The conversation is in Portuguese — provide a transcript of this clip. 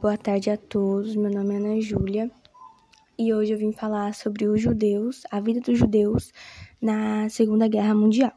Boa tarde a todos. Meu nome é Ana Júlia e hoje eu vim falar sobre os judeus, a vida dos judeus na Segunda Guerra Mundial.